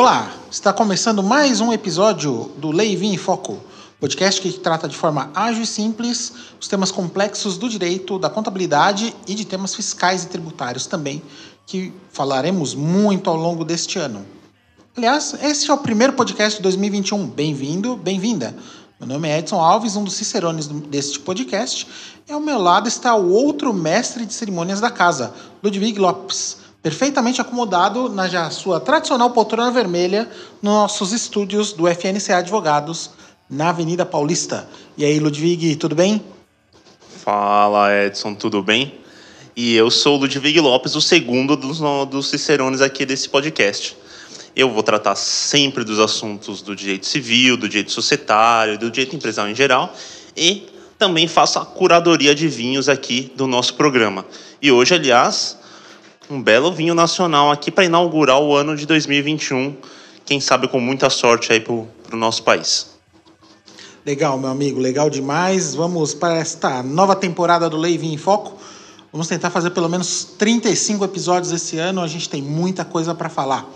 Olá, está começando mais um episódio do Lei Vim em Foco, podcast que trata de forma ágil e simples os temas complexos do direito, da contabilidade e de temas fiscais e tributários também, que falaremos muito ao longo deste ano. Aliás, este é o primeiro podcast de 2021. Bem-vindo, bem-vinda. Meu nome é Edson Alves, um dos cicerones deste podcast, e ao meu lado está o outro mestre de cerimônias da casa, Ludwig Lopes perfeitamente acomodado na já sua tradicional poltrona vermelha nos nossos estúdios do FNCA Advogados, na Avenida Paulista. E aí, Ludwig, tudo bem? Fala, Edson, tudo bem? E eu sou Ludwig Lopes, o segundo dos, dos cicerones aqui desse podcast. Eu vou tratar sempre dos assuntos do direito civil, do direito societário, do direito empresarial em geral e também faço a curadoria de vinhos aqui do nosso programa. E hoje, aliás, um belo vinho nacional aqui para inaugurar o ano de 2021. Quem sabe com muita sorte aí para o nosso país. Legal, meu amigo, legal demais. Vamos para esta nova temporada do Vinho em Foco. Vamos tentar fazer pelo menos 35 episódios esse ano. A gente tem muita coisa para falar.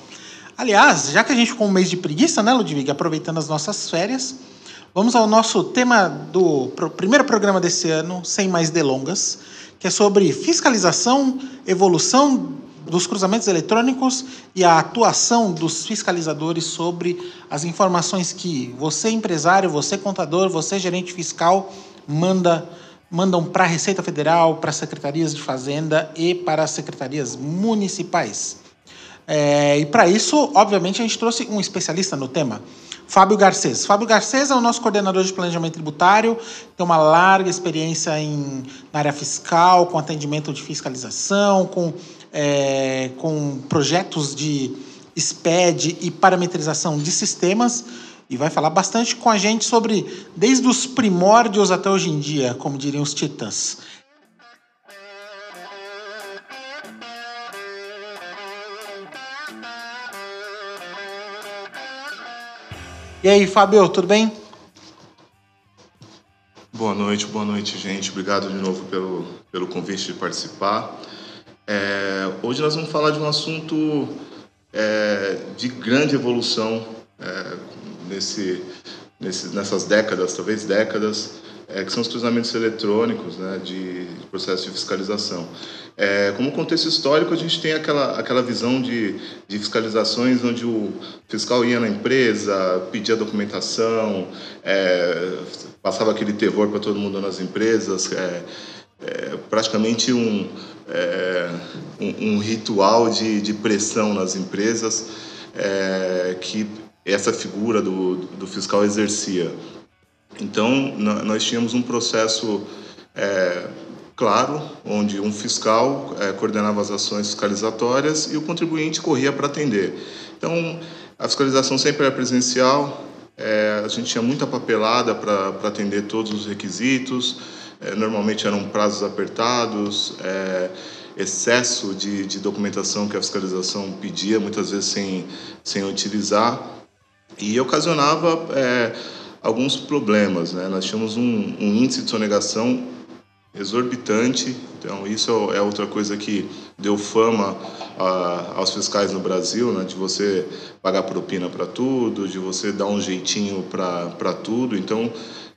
Aliás, já que a gente ficou um mês de preguiça, né, Ludwig? Aproveitando as nossas férias, vamos ao nosso tema do primeiro programa desse ano, sem mais delongas que é sobre fiscalização, evolução dos cruzamentos eletrônicos e a atuação dos fiscalizadores sobre as informações que você empresário, você contador, você gerente fiscal manda mandam para a Receita Federal, para as secretarias de Fazenda e para as secretarias municipais. É, e para isso, obviamente, a gente trouxe um especialista no tema. Fábio Garcês. Fábio Garcês é o nosso coordenador de planejamento tributário, tem uma larga experiência em, na área fiscal, com atendimento de fiscalização, com, é, com projetos de SPED e parametrização de sistemas, e vai falar bastante com a gente sobre, desde os primórdios até hoje em dia, como diriam os titãs. E aí, Fábio, tudo bem? Boa noite, boa noite, gente. Obrigado de novo pelo, pelo convite de participar. É, hoje nós vamos falar de um assunto é, de grande evolução é, nesse, nesse, nessas décadas, talvez décadas, é, que são os cruzamentos eletrônicos né, de, de processo de fiscalização. É, como contexto histórico, a gente tem aquela, aquela visão de, de fiscalizações onde o fiscal ia na empresa, pedia documentação, é, passava aquele terror para todo mundo nas empresas, é, praticamente um, é, um, um, ritual de, de pressão nas empresas é, que essa figura do, do fiscal exercia. Então, nós tínhamos um processo é, claro, onde um fiscal é, coordenava as ações fiscalizatórias e o contribuinte corria para atender. Então, a fiscalização sempre era presencial, é, a gente tinha muita papelada para atender todos os requisitos, normalmente eram prazos apertados, é, excesso de, de, documentação que a fiscalização pedia, muitas vezes sem, sem utilizar, e ocasionava é, alguns problemas. Né? Nós tínhamos um, um índice de sonegação exorbitante. Então, isso é outra coisa que deu fama a, aos fiscais no Brasil, né? de você pagar propina para tudo, de você dar um jeitinho para tudo. Então,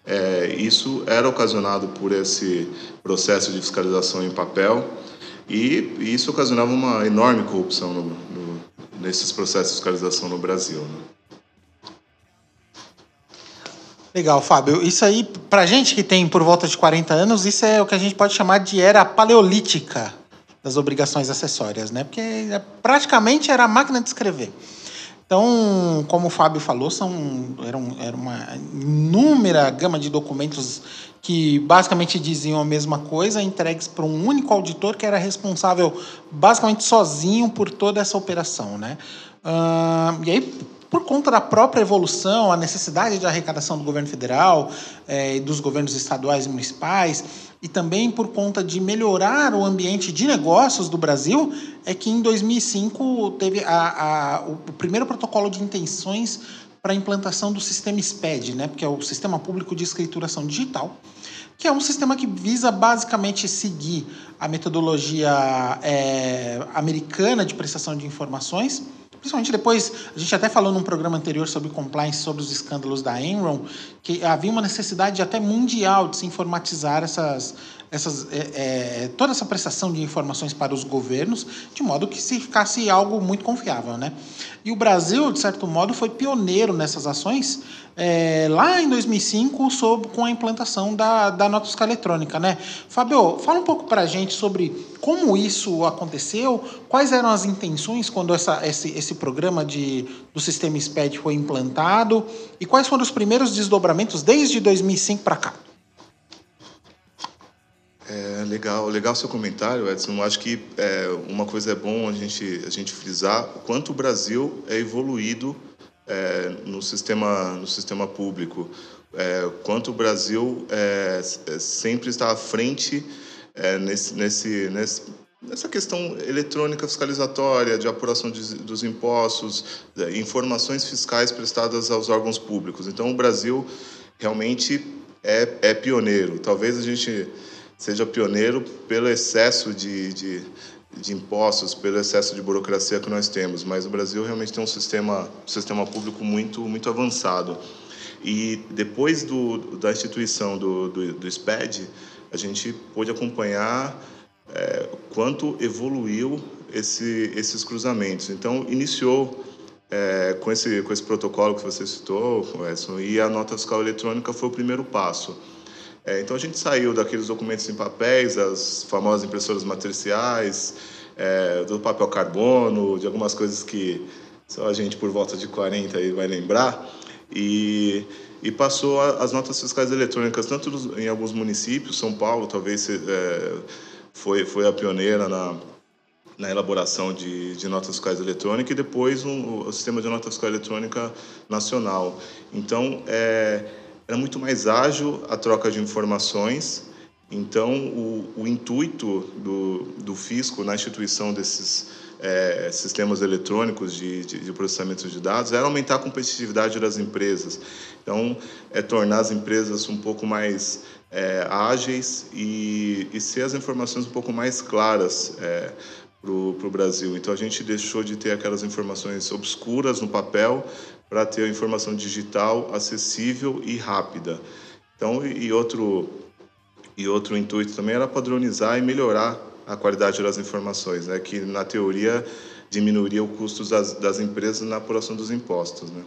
é, isso era ocasionado por esse processo de fiscalização em papel e isso ocasionava uma enorme corrupção no, no, nesses processos de fiscalização no Brasil. Né? Legal, Fábio. Isso aí, pra gente que tem por volta de 40 anos, isso é o que a gente pode chamar de era paleolítica das obrigações acessórias, né? Porque é, praticamente era a máquina de escrever. Então, como o Fábio falou, são, eram, era uma inúmera gama de documentos que basicamente diziam a mesma coisa, entregues para um único auditor que era responsável basicamente sozinho por toda essa operação. Né? Uh, e aí, por conta da própria evolução, a necessidade de arrecadação do governo federal e dos governos estaduais e municipais, e também por conta de melhorar o ambiente de negócios do Brasil, é que em 2005 teve a, a, o primeiro protocolo de intenções para a implantação do sistema SPED, né, que é o Sistema Público de Escrituração Digital, que é um sistema que visa basicamente seguir a metodologia é, americana de prestação de informações, principalmente depois, a gente até falou num programa anterior sobre compliance, sobre os escândalos da Enron, que havia uma necessidade até mundial de se informatizar essas, essas, é, é, toda essa prestação de informações para os governos, de modo que se ficasse algo muito confiável. Né? E o Brasil, de certo modo, foi pioneiro nessas ações é, lá em 2005 sob, com a implantação da, da nota fiscal eletrônica. Né? Fábio, fala um pouco para a gente sobre como isso aconteceu, quais eram as intenções quando essa, esse, esse programa de, do sistema SPED foi implantado e quais foram os primeiros desdobramentos desde 2005 para cá. É, legal, legal seu comentário, Edson. Acho que é, uma coisa é bom a gente, a gente frisar o quanto o Brasil é evoluído é, no, sistema, no sistema público, é, quanto o Brasil é, é, sempre está à frente é, nesse, nesse, nesse, nessa questão eletrônica fiscalizatória, de apuração de, dos impostos, informações fiscais prestadas aos órgãos públicos. Então, o Brasil realmente é, é pioneiro. Talvez a gente seja pioneiro pelo excesso de, de, de, impostos, pelo excesso de burocracia que nós temos, mas o Brasil realmente tem um sistema, sistema público muito, muito avançado. E depois do, da instituição do, do, do SPED, a gente pôde acompanhar é, quanto evoluiu esse, esses cruzamentos. Então, iniciou é, com, esse, com esse protocolo que você citou, Edson, e a nota fiscal eletrônica foi o primeiro passo. É, então a gente saiu daqueles documentos em papéis, as famosas impressoras matriciais, é, do papel carbono, de algumas coisas que só a gente por volta de 40 aí vai lembrar, e, e passou as notas fiscais eletrônicas, tanto em alguns municípios, São Paulo talvez é, foi, foi a pioneira na, na elaboração de, de notas fiscais eletrônicas e depois um, o sistema de nota fiscal eletrônica nacional. Então, é, era muito mais ágil a troca de informações. Então, o, o intuito do, do fisco na instituição desses é, sistemas eletrônicos de, de, de, processamento de dados era aumentar a competitividade das empresas. Então, é tornar as empresas um pouco mais é, ágeis e, e ser as informações um pouco mais claras é, para o Brasil. Então, a gente deixou de ter aquelas informações obscuras no papel para ter a informação digital acessível e rápida. Então, e outro e outro intuito também era padronizar e melhorar a qualidade das informações, né? Que na teoria diminuiria o custo das, das empresas na apuração dos impostos, né?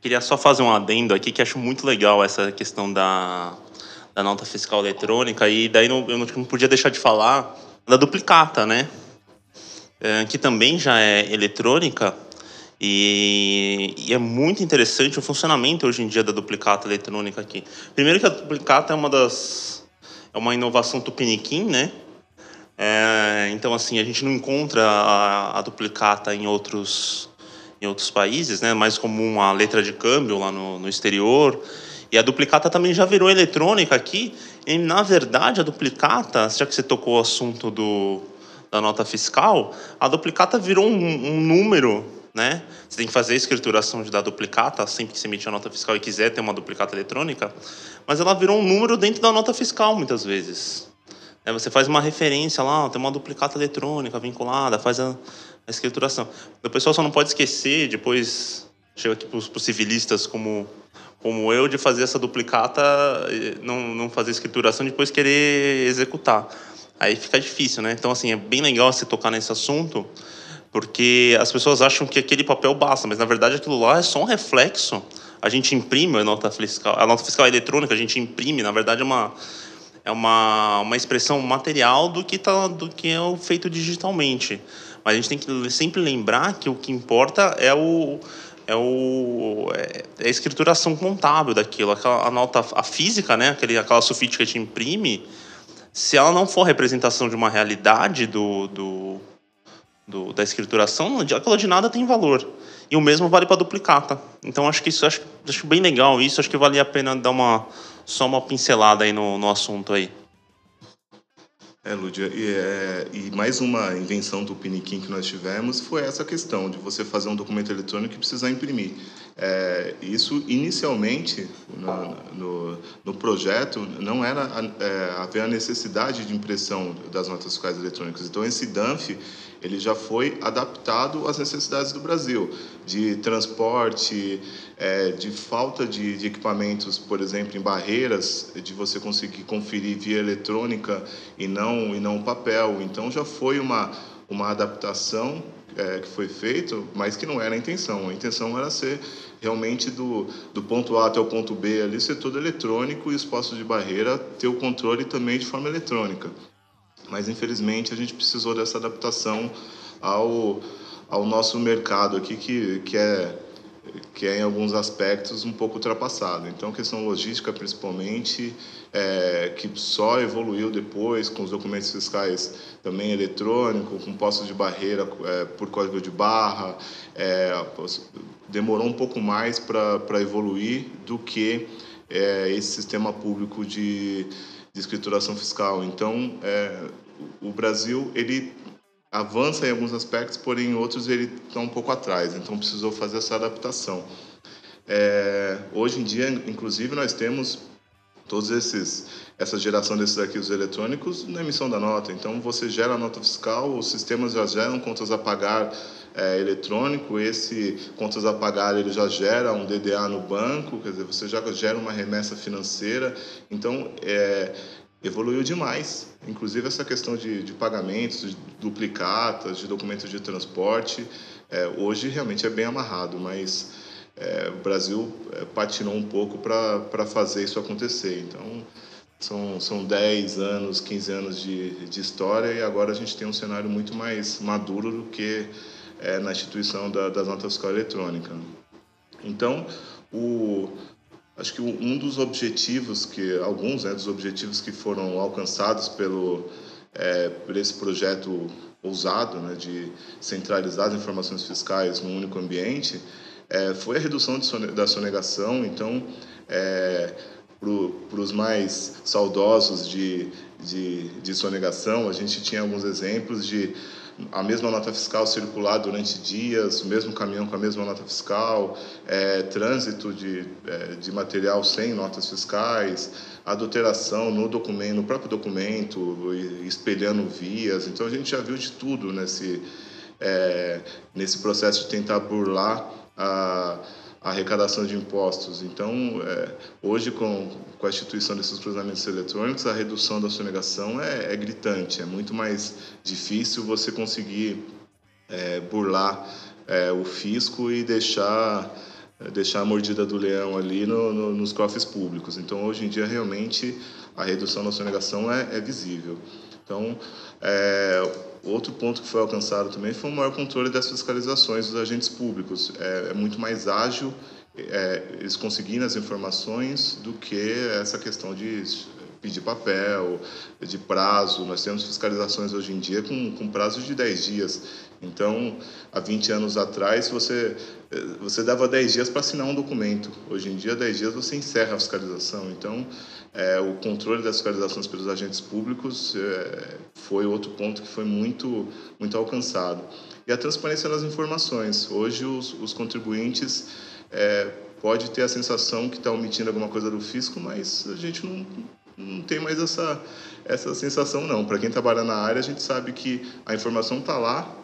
Queria só fazer um adendo aqui que acho muito legal essa questão da, da nota fiscal eletrônica e daí não, eu não podia deixar de falar da duplicata, né? É, que também já é eletrônica e, e, é muito interessante o funcionamento hoje em dia da duplicata eletrônica aqui. Primeiro que a duplicata é uma das é uma inovação tupiniquim, né? É, então assim a gente não encontra a, a, duplicata em outros em outros países, né? Mais comum a letra de câmbio lá no, no exterior. E a duplicata também já virou eletrônica aqui. E na verdade a duplicata, já que você tocou o assunto do da nota fiscal, a duplicata virou um, um número né? Você tem que fazer a escrituração dar duplicata sempre que você emitir a nota fiscal e quiser ter uma duplicata eletrônica, mas ela virou um número dentro da nota fiscal muitas vezes. É, você faz uma referência lá, tem uma duplicata eletrônica vinculada, faz a, a escrituração. O pessoal só não pode esquecer, depois chega aqui para os civilistas como como eu de fazer essa duplicata, não, não fazer escrituração depois querer executar. Aí fica difícil, né? Então, assim, é bem legal você tocar nesse assunto, porque as pessoas acham que aquele papel basta, mas na verdade aquilo lá é só um reflexo. A gente imprime a nota fiscal, a nota fiscal eletrônica, a gente imprime, na verdade é uma é uma, uma expressão material do que tá do que é feito digitalmente. Mas a gente tem que sempre lembrar que o que importa é o é, o, é a escrituração contábil daquilo, aquela a nota a física, né, aquele aquela sulfite que a gente imprime, se ela não for representação de uma realidade do, do do, da escrituração, aquilo de nada tem valor. E o mesmo vale para duplicata. Então acho que isso acho, acho bem legal isso, acho que vale a pena dar uma só uma pincelada aí no, no assunto aí. É, Lúdia, e, é, e, mais uma invenção do Piniquim que nós tivemos foi essa questão de você fazer um documento eletrônico e precisar imprimir. É, isso, inicialmente, no, no, no, projeto, não era é, haver a necessidade de impressão das notas fiscais eletrônicas. Então, esse DANF ele já foi adaptado às necessidades do Brasil, de transporte, é, de falta de, de, equipamentos, por exemplo, em barreiras, de você conseguir conferir via eletrônica e não e não papel. Então já foi uma uma adaptação é, que foi feita, mas que não era a intenção. A intenção era ser realmente do, do ponto A até o ponto B ali ser todo eletrônico e os postos de barreira ter o controle também de forma eletrônica mas infelizmente a gente precisou dessa adaptação ao, ao nosso mercado aqui, que, que, é, que é em alguns aspectos um pouco ultrapassado. Então, questão logística, principalmente, é, que só evoluiu depois com os documentos fiscais também eletrônicos, com postos de barreira é, por código de barra, é, demorou um pouco mais para evoluir do que é, esse sistema público de de escrituração fiscal. Então, é, o Brasil ele avança em alguns aspectos, porém em outros ele está um pouco atrás. Então, precisou fazer essa adaptação. É, hoje em dia, inclusive, nós temos todos esses essa geração desses arquivos eletrônicos na emissão da nota. Então, você gera a nota fiscal, os sistemas já geram contas a pagar é, eletrônico, esse contas a pagar ele já gera um DDA no banco, quer dizer, você já gera uma remessa financeira. Então, é, evoluiu demais. Inclusive essa questão de, de pagamentos, de duplicatas, de documentos de transporte, é, hoje realmente é bem amarrado, mas é, o Brasil é, patinou um pouco para fazer isso acontecer. Então, são, são 10 anos, 15 anos de, de história e agora a gente tem um cenário muito mais maduro do que é, na instituição da, das notas fiscal eletrônica. Então, o, acho que um dos objetivos que alguns né, dos objetivos que foram alcançados pelo é, por esse projeto ousado né, de centralizar as informações fiscais num único ambiente é, foi a redução de, da sonegação então é, para os mais saudosos de, de, de sonegação a gente tinha alguns exemplos de a mesma nota fiscal circular durante dias, o mesmo caminhão com a mesma nota fiscal, é, trânsito de, é, de material sem notas fiscais, adulteração no documento, no próprio documento, espelhando vias. Então a gente já viu de tudo nesse é, nesse processo de tentar burlar a arrecadação de impostos. Então, é, hoje, com, com a instituição desses cruzamentos eletrônicos, a redução da sonegação é, é gritante. É muito mais difícil você conseguir é, burlar é, o fisco e deixar deixar a mordida do leão ali no, no, nos cofres públicos. Então, hoje em dia, realmente, a redução da sonegação é, é visível. Então, é, Outro ponto que foi alcançado também foi o maior controle das fiscalizações dos agentes públicos. É, é muito mais ágil é, eles conseguirem as informações do que essa questão de pedir papel, de prazo. Nós temos fiscalizações hoje em dia com, com prazo de 10 dias. Então, há 20 anos atrás, você, você dava 10 dias para assinar um documento. Hoje em dia, 10 dias você encerra a fiscalização. Então, é, o controle das fiscalizações pelos agentes públicos é, foi outro ponto que foi muito, muito alcançado. E a transparência das informações. Hoje, os, os contribuintes é, pode ter a sensação que está omitindo alguma coisa do fisco, mas a gente não, não tem mais essa, essa sensação, não. Para quem trabalha na área, a gente sabe que a informação está lá,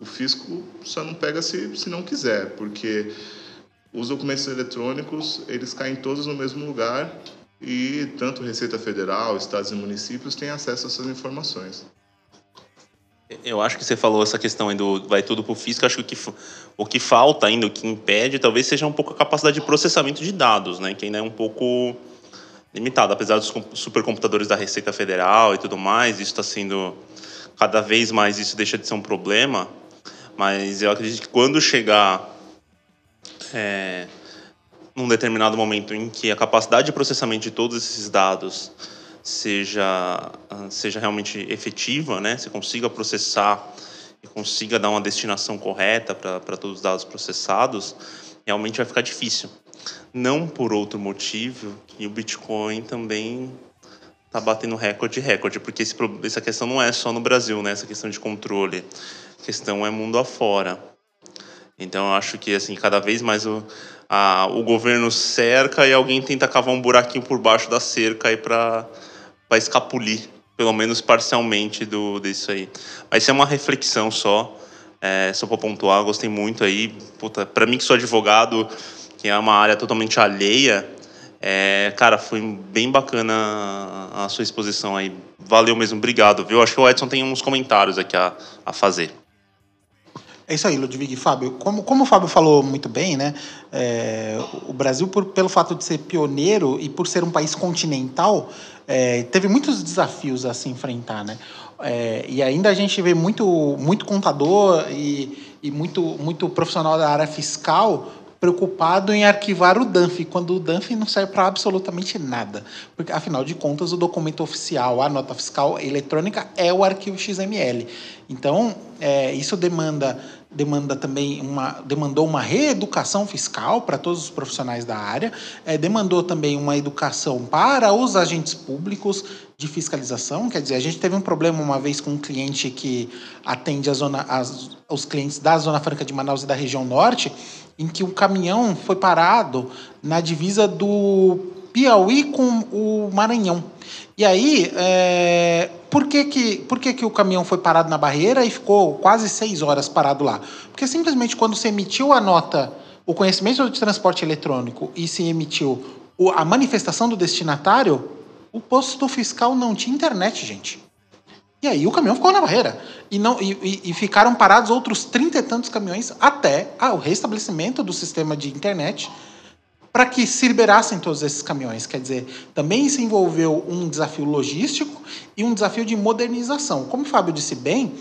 o fisco só não pega se, se não quiser, porque os documentos eletrônicos, eles caem todos no mesmo lugar e tanto Receita Federal, estados e municípios têm acesso a essas informações. Eu acho que você falou essa questão aí do vai tudo para o fisco. Acho que o que falta ainda, o que impede, talvez seja um pouco a capacidade de processamento de dados, né? Que ainda é um pouco limitado, apesar dos supercomputadores da Receita Federal e tudo mais. Isso está sendo cada vez mais isso deixa de ser um problema. Mas eu acredito que quando chegar é, num determinado momento em que a capacidade de processamento de todos esses dados seja seja realmente efetiva, né? Você consiga processar e consiga dar uma destinação correta para todos os dados processados, realmente vai ficar difícil. Não por outro motivo, e o Bitcoin também está batendo recorde recorde, porque esse, essa questão não é só no Brasil, né? Essa questão de controle, a questão é mundo afora. Então eu acho que assim cada vez mais o, a, o governo cerca e alguém tenta cavar um buraquinho por baixo da cerca para escapulir, pelo menos parcialmente do disso aí. Mas isso é uma reflexão só, é, só para pontuar. Gostei muito aí, para mim que sou advogado, que é uma área totalmente alheia é, cara, foi bem bacana a sua exposição aí. Valeu mesmo, obrigado, viu? Acho que o Edson tem uns comentários aqui a, a fazer. É isso aí, Ludwig e Fábio. Como, como o Fábio falou muito bem, né? É, o Brasil, por, pelo fato de ser pioneiro e por ser um país continental, é, teve muitos desafios a se enfrentar, né? É, e ainda a gente vê muito, muito contador e, e muito, muito profissional da área fiscal preocupado em arquivar o DANF, quando o DANF não serve para absolutamente nada. Porque, afinal de contas, o documento oficial, a nota fiscal eletrônica, é o arquivo XML. Então, é, isso demanda demanda também uma demandou uma reeducação fiscal para todos os profissionais da área, é, demandou também uma educação para os agentes públicos de fiscalização, quer dizer, a gente teve um problema uma vez com um cliente que atende a zona, as, os clientes da Zona Franca de Manaus e da região norte, em que um caminhão foi parado na divisa do Piauí com o Maranhão. E aí, é, por, que, que, por que, que o caminhão foi parado na barreira e ficou quase seis horas parado lá? Porque simplesmente quando se emitiu a nota, o conhecimento de transporte eletrônico e se emitiu a manifestação do destinatário, o posto fiscal não tinha internet, gente. E aí o caminhão ficou na barreira. E, não, e, e ficaram parados outros trinta e tantos caminhões até o restabelecimento do sistema de internet para que se liberassem todos esses caminhões. Quer dizer, também se envolveu um desafio logístico e um desafio de modernização. Como o Fábio disse bem,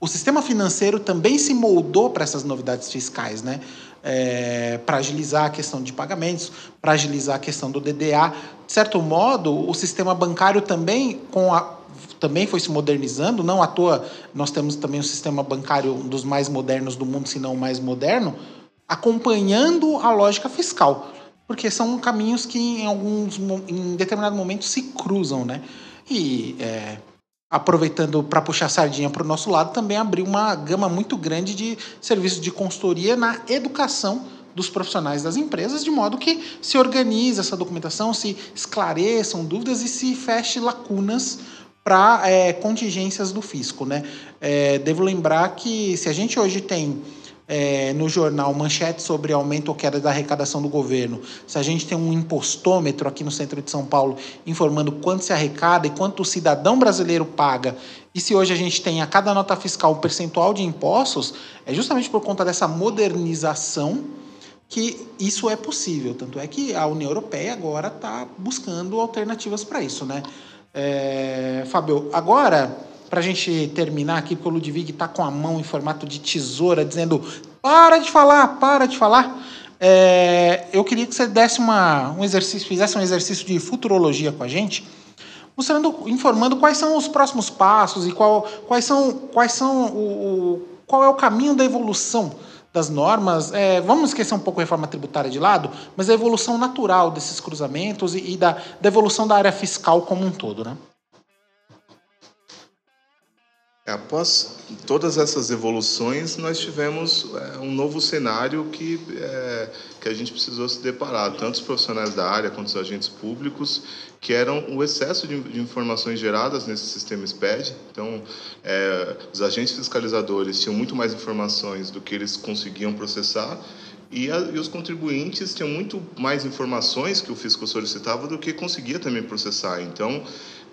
o sistema financeiro também se moldou para essas novidades fiscais, né? É, para agilizar a questão de pagamentos, para agilizar a questão do DDA. De certo modo, o sistema bancário também, com a, também foi se modernizando, não à toa nós temos também um sistema bancário um dos mais modernos do mundo, se não o mais moderno, acompanhando a lógica fiscal porque são caminhos que em alguns em determinado momento se cruzam, né? E é, aproveitando para puxar sardinha para o nosso lado, também abriu uma gama muito grande de serviços de consultoria na educação dos profissionais das empresas, de modo que se organize essa documentação, se esclareçam dúvidas e se feche lacunas para é, contingências do fisco. Né? É, devo lembrar que se a gente hoje tem é, no jornal manchete sobre aumento ou queda da arrecadação do governo, se a gente tem um impostômetro aqui no centro de São Paulo informando quanto se arrecada e quanto o cidadão brasileiro paga, e se hoje a gente tem a cada nota fiscal um percentual de impostos, é justamente por conta dessa modernização que isso é possível. Tanto é que a União Europeia agora está buscando alternativas para isso, né? É, Fábio, agora para a gente terminar aqui, porque o Ludwig está com a mão em formato de tesoura, dizendo: para de falar, para de falar. É, eu queria que você desse uma, um exercício, fizesse um exercício de futurologia com a gente, mostrando, informando quais são os próximos passos e qual, quais são, quais são o, o qual é o caminho da evolução das normas. É, vamos esquecer um pouco a reforma tributária de lado, mas a evolução natural desses cruzamentos e, e da, da evolução da área fiscal como um todo, né? É, após todas essas evoluções, nós tivemos é, um novo cenário que, é, que a gente precisou se deparar, tanto os profissionais da área quanto os agentes públicos, que eram o excesso de, de informações geradas nesse sistema SPED. Então, é, os agentes fiscalizadores tinham muito mais informações do que eles conseguiam processar, e, a, e, os contribuintes tinham muito mais informações que o fisco solicitava do que conseguia também processar. Então,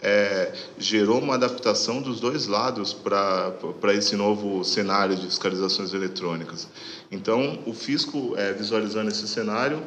é, gerou uma adaptação dos dois lados para esse novo cenário de fiscalizações eletrônicas. Então, o fisco, é, visualizando esse cenário,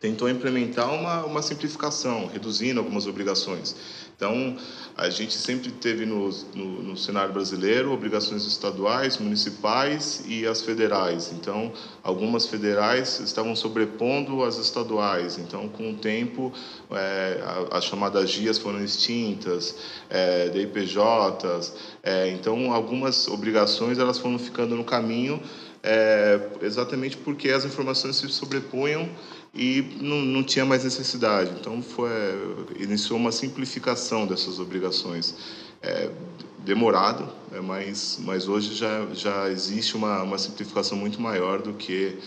tentou implementar uma, uma simplificação, reduzindo algumas obrigações. Então, a gente sempre teve no, no, no, cenário brasileiro obrigações estaduais, municipais e as federais. Então, algumas federais estavam sobrepondo as estaduais. Então, com o tempo, é, as chamadas GIAs foram extintas, é, DIPJs. É, então, algumas obrigações elas foram ficando no caminho é, exatamente porque as informações se sobrepunham e não, não tinha mais necessidade. Então, foi, iniciou uma simplificação dessas obrigações. É, demorado, é, mas, mas hoje já, já existe uma, uma simplificação muito maior do que,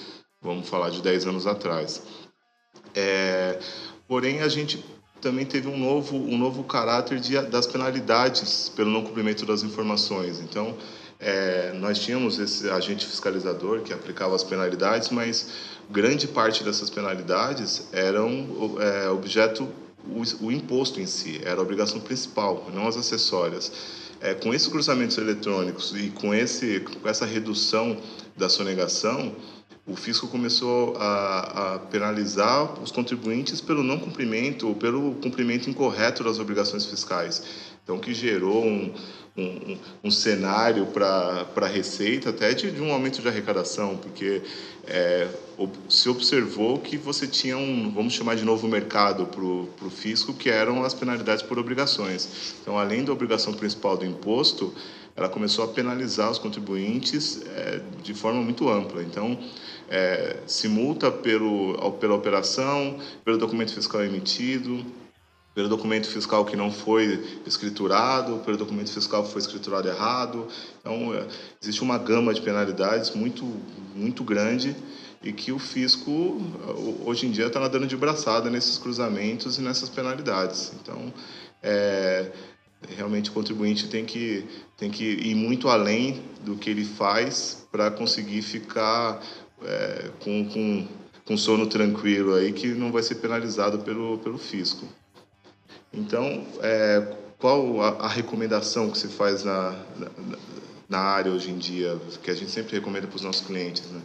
vamos falar, de 10 anos atrás. É, porém, a gente também teve um novo, um novo caráter de, das penalidades pelo não cumprimento das informações. Então, é, nós tínhamos esse agente fiscalizador que aplicava as penalidades, mas grande parte dessas penalidades eram é, objeto o, o, imposto em si, era a obrigação principal, não as acessórias. É, com esses cruzamentos eletrônicos e com, esse, com essa redução da sonegação, o fisco começou a, a, penalizar os contribuintes pelo não cumprimento ou pelo cumprimento incorreto das obrigações fiscais. Então, que gerou um, um, um cenário para a Receita até de, de, um aumento de arrecadação, porque é, se observou que você tinha um, vamos chamar de novo mercado para o fisco, que eram as penalidades por obrigações. Então, além da obrigação principal do imposto, ela começou a penalizar os contribuintes é, de forma muito ampla. Então, é, se multa pelo, pela operação, pelo documento fiscal emitido, pelo documento fiscal que não foi escriturado, pelo documento fiscal que foi escriturado errado. Então, é, existe uma gama de penalidades muito, muito grande e que o fisco, hoje em dia, está nadando de braçada nesses cruzamentos e nessas penalidades. Então, é, realmente o contribuinte tem que, tem que ir muito além do que ele faz para conseguir ficar é, com, com, com sono tranquilo aí, que não vai ser penalizado pelo, pelo fisco. Então, é, qual a, a, recomendação que se faz na, na, na, área hoje em dia, que a gente sempre recomenda para os nossos clientes? Né?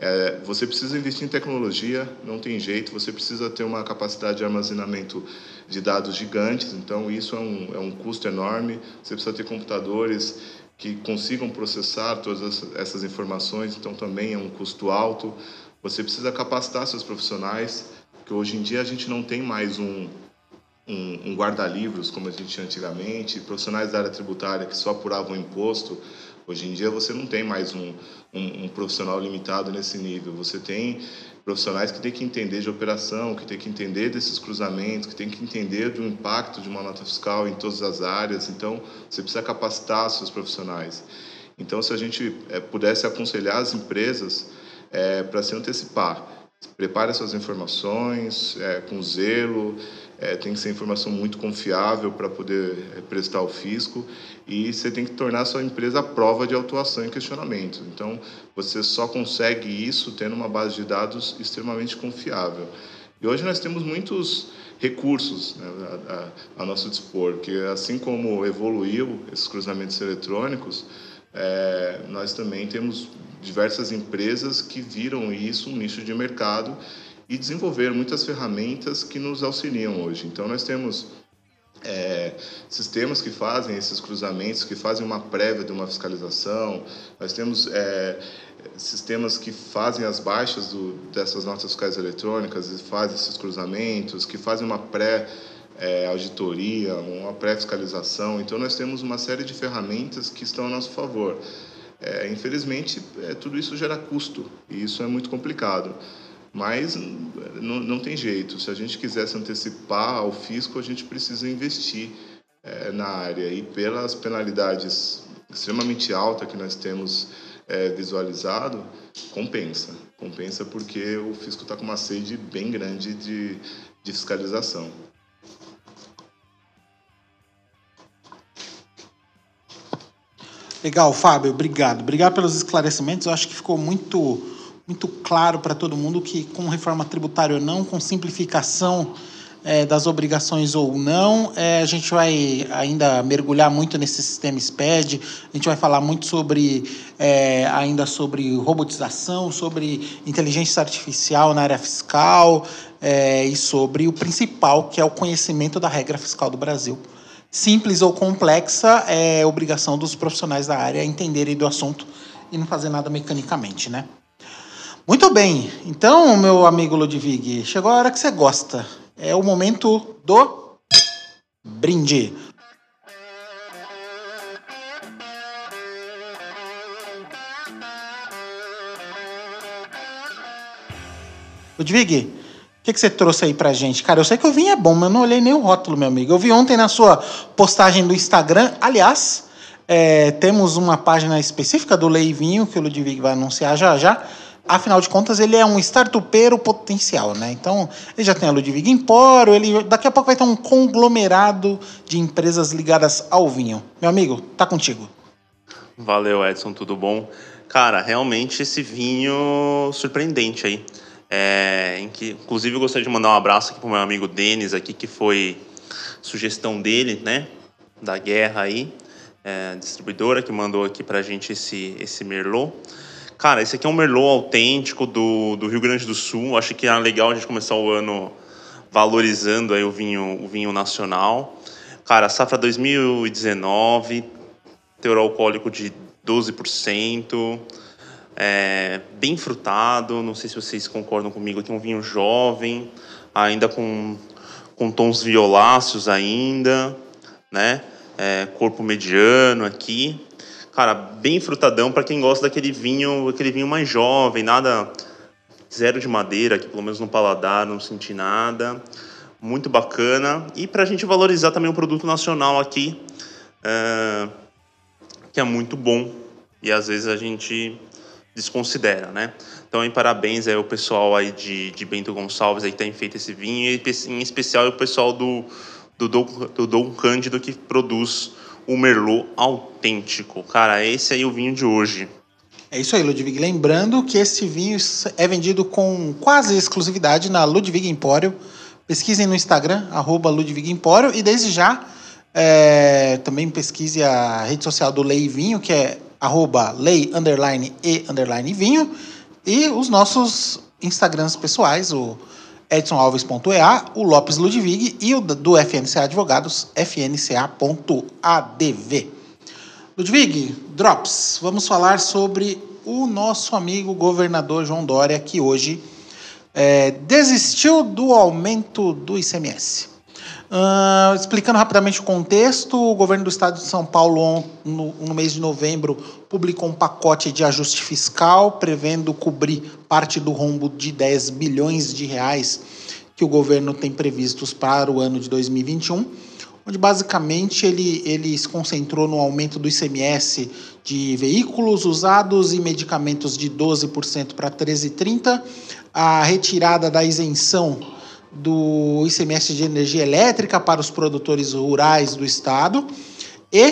É, você precisa investir em tecnologia, não tem jeito, você precisa ter uma capacidade de armazenamento de dados gigantes, então isso é um, é um custo enorme, você precisa ter computadores que consigam processar todas essas informações, então também é um custo alto. Você precisa capacitar seus profissionais, que hoje em dia a gente não tem mais um, um, um guarda-livros, como a gente tinha antigamente, profissionais da área tributária que só apuravam imposto. Hoje em dia você não tem mais um, um, um, profissional limitado nesse nível. Você tem profissionais que têm que entender de operação, que têm que entender desses cruzamentos, que têm que entender do impacto de uma nota fiscal em todas as áreas. Então, você precisa capacitar seus profissionais. Então, se a gente é, pudesse aconselhar as empresas é, para se antecipar, prepare suas informações é, com zelo, é, tem que ser informação muito confiável para poder é, prestar o fisco e você tem que tornar a sua empresa a prova de autuação e questionamento. Então, você só consegue isso tendo uma base de dados extremamente confiável. E hoje nós temos muitos recursos né, a, a, a, nosso dispor, que assim como evoluiu esses cruzamentos eletrônicos, é, nós também temos diversas empresas que viram isso um nicho de mercado e desenvolver muitas ferramentas que nos auxiliam hoje. Então, nós temos é, sistemas que fazem esses cruzamentos, que fazem uma prévia de uma fiscalização, nós temos é, sistemas que fazem as baixas do, dessas notas fiscais eletrônicas e fazem esses cruzamentos, que fazem uma pré é, auditoria, uma pré-fiscalização. Então, nós temos uma série de ferramentas que estão a nosso favor. É, infelizmente, é, tudo isso gera custo e isso é muito complicado. Mas não, tem jeito. Se a gente quiser se antecipar ao fisco, a gente precisa investir é, na área. E pelas penalidades extremamente altas que nós temos é, visualizado, compensa. Compensa porque o fisco está com uma sede bem grande de, de fiscalização. Legal, Fábio, obrigado. Obrigado pelos esclarecimentos. Eu acho que ficou muito muito claro para todo mundo que com reforma tributária ou não, com simplificação é, das obrigações ou não. É, a gente vai ainda mergulhar muito nesse sistema SPED, a gente vai falar muito sobre é, ainda sobre robotização, sobre inteligência artificial na área fiscal é, e sobre o principal, que é o conhecimento da regra fiscal do Brasil. Simples ou complexa é obrigação dos profissionais da área entenderem do assunto e não fazer nada mecanicamente, né? Muito bem, então, meu amigo Ludwig, chegou a hora que você gosta. É o momento do brinde. Ludwig, que, que você trouxe aí pra gente? Cara, eu sei que o vinho é bom, mas eu não olhei nem o rótulo, meu amigo. Eu vi ontem na sua postagem do Instagram. Aliás, é, temos uma página específica do Lei Vinho que o Ludwig vai anunciar já já afinal de contas, ele é um startupeiro potencial, né? Então, ele já tem a Ludwig Empório, ele daqui a pouco vai ter um conglomerado de empresas ligadas ao vinho. Meu amigo, tá contigo. Valeu, Edson, tudo bom? Cara, realmente esse vinho surpreendente aí. É, em que, inclusive, eu gostaria de mandar um abraço aqui pro meu amigo Denis aqui, que foi sugestão dele, né? Da guerra aí, é, distribuidora, que mandou aqui pra gente esse, esse Merlot. Cara, esse aqui é um Merlot autêntico do, do Rio Grande do Sul. Acho que é legal a gente começar o ano valorizando aí o vinho, o vinho nacional. Cara, safra 2019, teor alcoólico de 12%, é, bem frutado. Não sei se vocês concordam comigo. É um vinho jovem, ainda com, com tons violáceos ainda, né? É, corpo mediano aqui. Cara, bem frutadão para quem gosta daquele vinho, aquele vinho mais jovem, nada zero de madeira, que pelo menos no paladar não senti nada. Muito bacana. E para a gente valorizar também o produto nacional aqui, é, que é muito bom e às vezes a gente desconsidera, né? Então, em parabéns aí ao pessoal aí de, de Bento Gonçalves aí que tem feito esse vinho e em especial o pessoal do, do, do Dom Cândido que produz o Merlot autêntico. Cara, esse aí é o vinho de hoje. É isso aí, Ludwig. Lembrando que esse vinho é vendido com quase exclusividade na Ludwig Empório. Pesquisem no Instagram, arroba Ludwig Empório, e desde já é, também pesquise a rede social do Lei Vinho, que é arroba lei underline e underline vinho, e os nossos Instagrams pessoais, o edsonalves.ea, o Lopes Ludwig e o do FNCA Advogados, fnca.adv. Ludwig, Drops, vamos falar sobre o nosso amigo governador João Dória, que hoje é, desistiu do aumento do ICMS. Uh, explicando rapidamente o contexto, o governo do estado de São Paulo, no, no, mês de novembro, publicou um pacote de ajuste fiscal, prevendo cobrir parte do rombo de 10 bilhões de reais que o governo tem previstos para o ano de 2021, onde basicamente ele, ele se concentrou no aumento do ICMS de veículos usados e medicamentos de 12% para 13,30%, a retirada da isenção do ICMS de energia elétrica para os produtores rurais do estado e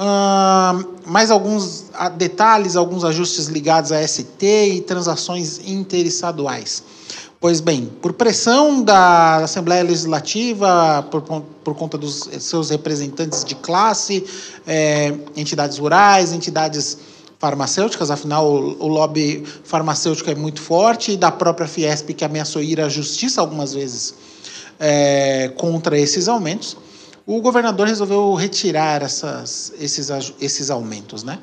uh, mais alguns detalhes, alguns ajustes ligados a ST e transações interestaduais. Pois bem, por pressão da Assembleia Legislativa, por, por conta dos seus representantes de classe, é, entidades rurais, entidades farmacêuticas, afinal o, o, lobby farmacêutico é muito forte, e da própria Fiesp, que ameaçou ir à justiça algumas vezes é, contra esses aumentos, o governador resolveu retirar essas, esses, esses aumentos. Né?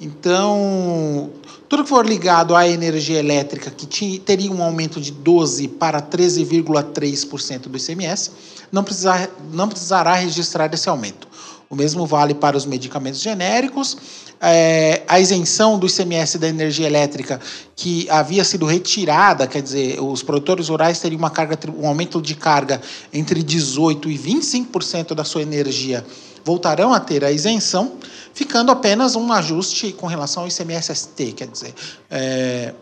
Então, tudo que for ligado à energia elétrica, que tinha, teria um aumento de 12% para 13,3% do ICMS, não, precisar, não precisará registrar esse aumento. O mesmo vale para os medicamentos genéricos é, a isenção do ICMS da energia elétrica que havia sido retirada, quer dizer, os produtores rurais teriam uma carga, um aumento de carga entre 18% e 25% da sua energia, voltarão a ter a isenção, ficando apenas um ajuste com relação ao ICMS-ST, quer dizer. É,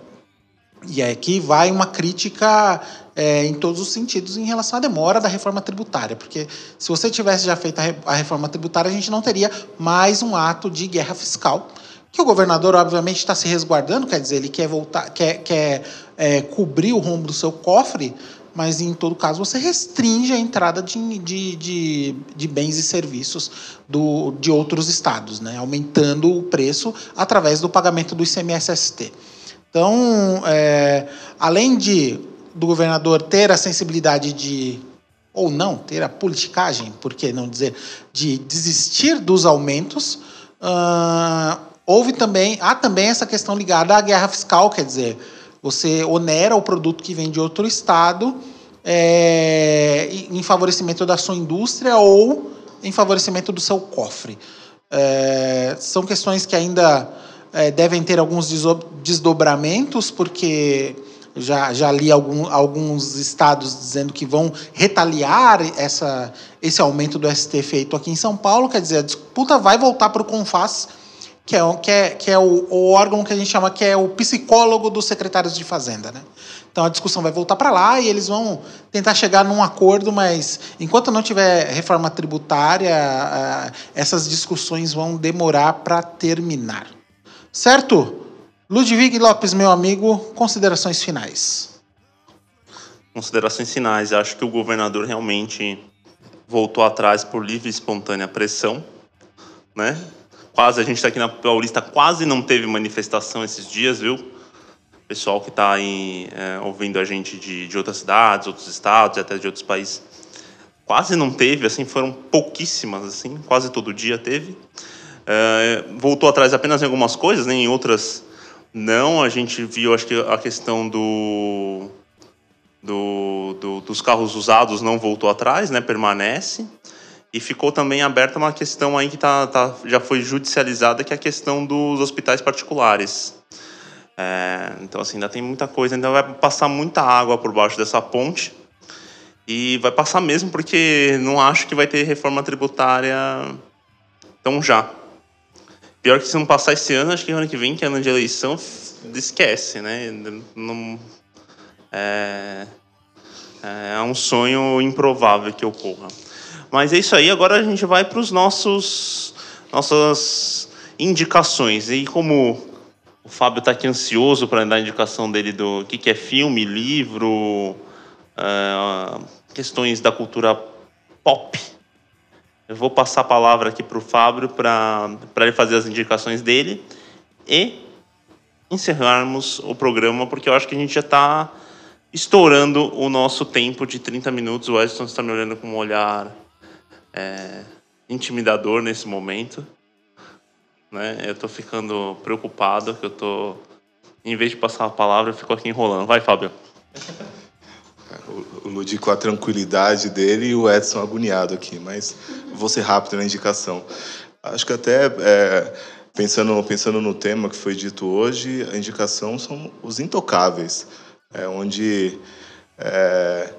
e aqui vai uma crítica é, em todos os sentidos em relação à demora da reforma tributária, porque se você tivesse já feito a reforma tributária, a gente não teria mais um ato de guerra fiscal, que o governador, obviamente, está se resguardando, quer dizer, ele quer voltar, quer, quer é, cobrir o rombo do seu cofre, mas em todo caso você restringe a entrada de, de, de, de bens e serviços do, de outros estados, né? aumentando o preço através do pagamento do ICMS-ST. Então, é, além de do governador ter a sensibilidade de ou não ter a politicagem, por que não dizer, de desistir dos aumentos, uh, houve também há também essa questão ligada à guerra fiscal, quer dizer, você onera o produto que vem de outro estado é, em favorecimento da sua indústria ou em favorecimento do seu cofre. É, são questões que ainda é, devem ter alguns desdobramentos, porque já, já li algum, alguns estados dizendo que vão retaliar essa, esse aumento do ST feito aqui em São Paulo. Quer dizer, a disputa vai voltar para o CONFAS que é, que é, que é o, o, órgão que a gente chama que é o psicólogo dos secretários de Fazenda. Né? Então a discussão vai voltar para lá e eles vão tentar chegar num acordo, mas enquanto não tiver reforma tributária, essas discussões vão demorar para terminar. Certo? Ludwig Lopes, meu amigo, considerações finais. Considerações finais. Acho que o governador realmente voltou atrás por livre e espontânea pressão, né? Quase, a gente está aqui na Paulista, quase não teve manifestação esses dias, viu? Pessoal que está aí é, ouvindo a gente de, de outras cidades, outros estados, até de outros países, quase não teve, assim, foram pouquíssimas, assim, quase todo dia teve. É, voltou atrás apenas em algumas coisas, né? em outras não. A gente viu, acho que a questão do, do, do dos carros usados não voltou atrás, né? Permanece. E ficou também aberta uma questão aí que tá, tá, já foi judicializada, que é a questão dos hospitais particulares. É, então, assim, ainda tem muita coisa, ainda vai passar muita água por baixo dessa ponte. E vai passar mesmo, porque não acho que vai ter reforma tributária tão já. Pior que se não passar esse ano, acho que ano que vem, que é ano de eleição, esquece, né? Não, é, é um sonho improvável que ocorra. Mas é isso aí, agora a gente vai para os nossos nossas indicações. E como o Fábio está aqui ansioso para dar a indicação dele do que, que é filme, livro, uh, questões da cultura pop, eu vou passar a palavra aqui para o Fábio para ele fazer as indicações dele e encerrarmos o programa, porque eu acho que a gente já está estourando o nosso tempo de 30 minutos. O Edson está me olhando com um olhar é, intimidador nesse momento. Né? Eu estou ficando preocupado, que eu tô, em vez de passar a palavra, eu fico aqui enrolando. Vai, Fábio. Ludi com a tranquilidade dele e o Edson agoniado aqui, mas vou ser rápido na indicação. Acho que até é, pensando pensando no tema que foi dito hoje, a indicação são os intocáveis, é, onde é,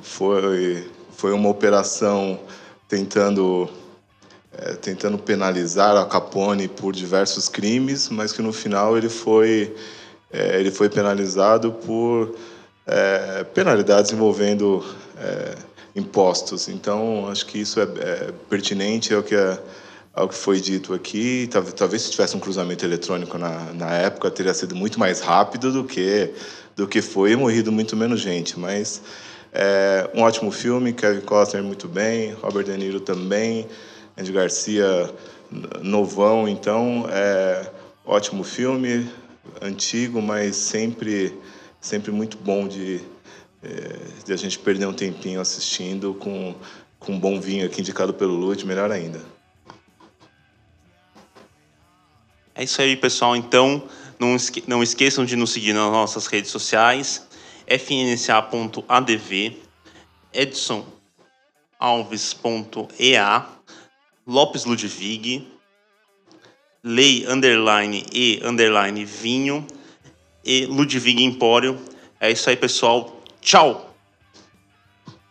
foi foi uma operação tentando é, tentando penalizar a Capone por diversos crimes, mas que no final ele foi é, ele foi penalizado por é, penalidades envolvendo é, impostos. Então acho que isso é, é pertinente ao que é, ao que foi dito aqui. Talvez se tivesse um cruzamento eletrônico na, na época teria sido muito mais rápido do que do que foi e morrido muito menos gente, mas é um ótimo filme, Kevin Costner muito bem, Robert De Niro também, Andy Garcia novão, então é ótimo filme, antigo, mas sempre sempre muito bom de, é, de a gente perder um tempinho assistindo com, com um bom vinho aqui indicado pelo Lute, melhor ainda. É isso aí, pessoal. Então, não, esque não esqueçam de nos seguir nas nossas redes sociais fnsa.adv, edsonalves.ea, Lopes Ludwig, Lei underline e underline vinho e Ludwig Empório. É isso aí, pessoal. Tchau!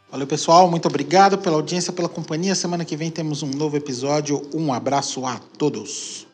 Valeu, pessoal. Muito obrigado pela audiência, pela companhia. Semana que vem temos um novo episódio. Um abraço a todos.